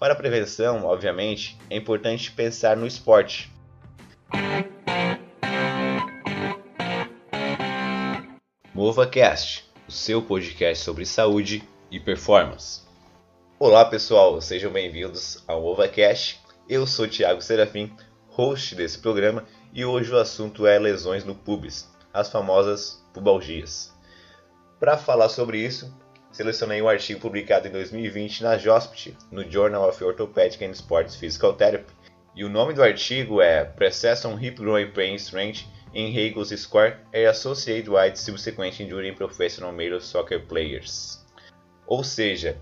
Para a prevenção, obviamente, é importante pensar no esporte. MovaCast, o seu podcast sobre saúde e performance. Olá pessoal, sejam bem-vindos ao MovaCast. Eu sou Thiago Serafim, host desse programa, e hoje o assunto é lesões no pubis, as famosas pubalgias. Para falar sobre isso, selecionei um artigo publicado em 2020 na JOSPT, no Journal of Orthopedic and Sports Physical Therapy, e o nome do artigo é Precession Hip Growing Pain Strength in Hagel's Score and Associated with Subsequent Injury in Professional Male Soccer Players. Ou seja,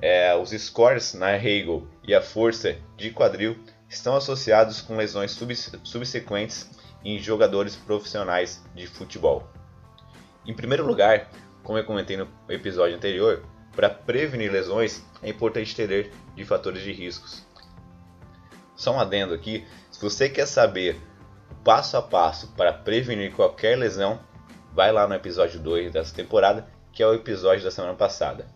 é, os scores na Hegel e a força de quadril estão associados com lesões subsequentes em jogadores profissionais de futebol. Em primeiro lugar, como eu comentei no episódio anterior, para prevenir lesões é importante ter de fatores de riscos. Só um adendo aqui, se você quer saber passo a passo para prevenir qualquer lesão, vai lá no episódio 2 dessa temporada, que é o episódio da semana passada.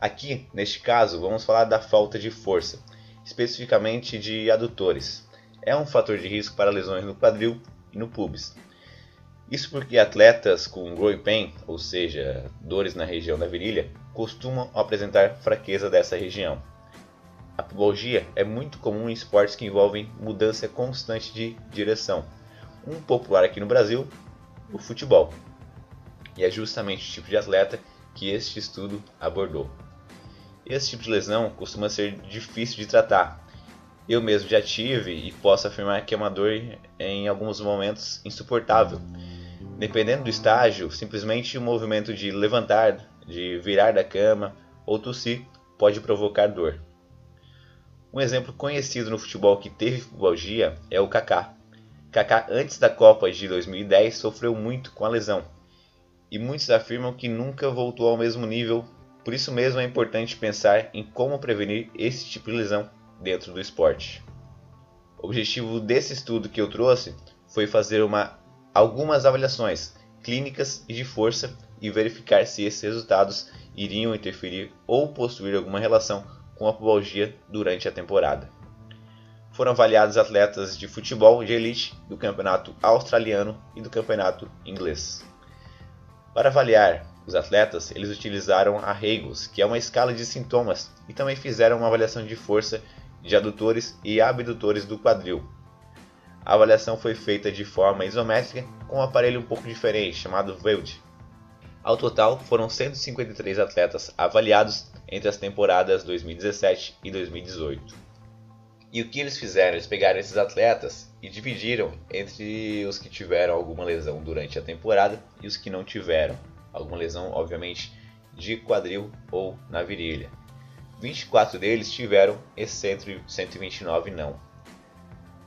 Aqui, neste caso, vamos falar da falta de força, especificamente de adutores. É um fator de risco para lesões no quadril e no pubis. Isso porque atletas com growing pain, ou seja, dores na região da virilha, costumam apresentar fraqueza dessa região. A pubalgia é muito comum em esportes que envolvem mudança constante de direção. Um popular aqui no Brasil, o futebol. E é justamente o tipo de atleta que este estudo abordou. Esse tipo de lesão costuma ser difícil de tratar. Eu mesmo já tive e posso afirmar que é uma dor em alguns momentos insuportável Dependendo do estágio, simplesmente o movimento de levantar, de virar da cama ou tossir pode provocar dor. Um exemplo conhecido no futebol que teve pubalgia é o Kaká. Kaká antes da Copa de 2010 sofreu muito com a lesão. E muitos afirmam que nunca voltou ao mesmo nível, por isso mesmo é importante pensar em como prevenir esse tipo de lesão dentro do esporte. O objetivo desse estudo que eu trouxe foi fazer uma algumas avaliações clínicas e de força e verificar se esses resultados iriam interferir ou possuir alguma relação com a pubalgia durante a temporada. Foram avaliados atletas de futebol de elite do campeonato australiano e do campeonato inglês. Para avaliar os atletas, eles utilizaram a Regos, que é uma escala de sintomas, e também fizeram uma avaliação de força de adutores e abdutores do quadril, a avaliação foi feita de forma isométrica com um aparelho um pouco diferente, chamado VELD. Ao total, foram 153 atletas avaliados entre as temporadas 2017 e 2018. E o que eles fizeram? Eles pegaram esses atletas e dividiram entre os que tiveram alguma lesão durante a temporada e os que não tiveram. Alguma lesão, obviamente, de quadril ou na virilha. 24 deles tiveram e 129 não.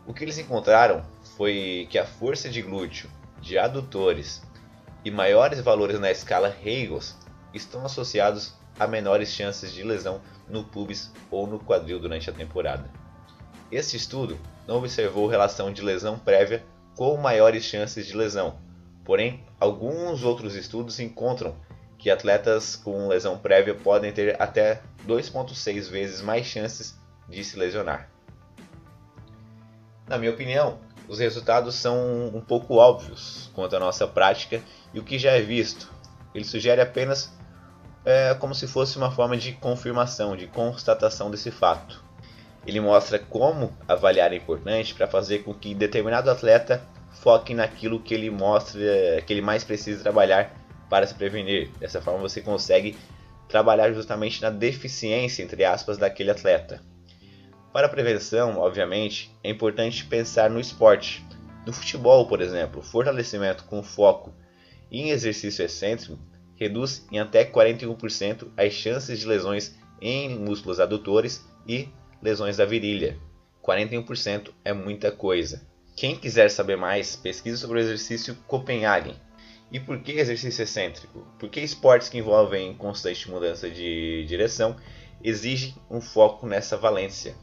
O que eles encontraram foi que a força de glúteo de adutores e maiores valores na escala Hegels estão associados a menores chances de lesão no pubis ou no quadril durante a temporada. Este estudo não observou relação de lesão prévia com maiores chances de lesão, porém, alguns outros estudos encontram que atletas com lesão prévia podem ter até 2,6 vezes mais chances de se lesionar. Na minha opinião, os resultados são um pouco óbvios quanto à nossa prática e o que já é visto. Ele sugere apenas é, como se fosse uma forma de confirmação, de constatação desse fato. Ele mostra como avaliar é importante para fazer com que determinado atleta foque naquilo que ele mostra que ele mais precisa trabalhar para se prevenir. Dessa forma você consegue trabalhar justamente na deficiência entre aspas daquele atleta. Para a prevenção, obviamente, é importante pensar no esporte. No futebol, por exemplo, fortalecimento com foco em exercício excêntrico reduz em até 41% as chances de lesões em músculos adutores e lesões da virilha. 41% é muita coisa. Quem quiser saber mais, pesquise sobre o exercício Copenhagen. E por que exercício excêntrico? Porque esportes que envolvem constante mudança de direção exigem um foco nessa valência.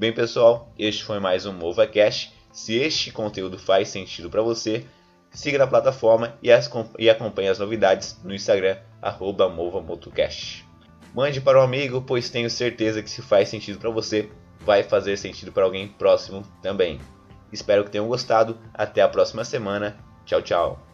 Bem, pessoal, este foi mais um MovaCast. Se este conteúdo faz sentido para você, siga na plataforma e, as, e acompanhe as novidades no Instagram, arroba MovaMotoCast. Mande para um amigo, pois tenho certeza que se faz sentido para você, vai fazer sentido para alguém próximo também. Espero que tenham gostado. Até a próxima semana. Tchau, tchau.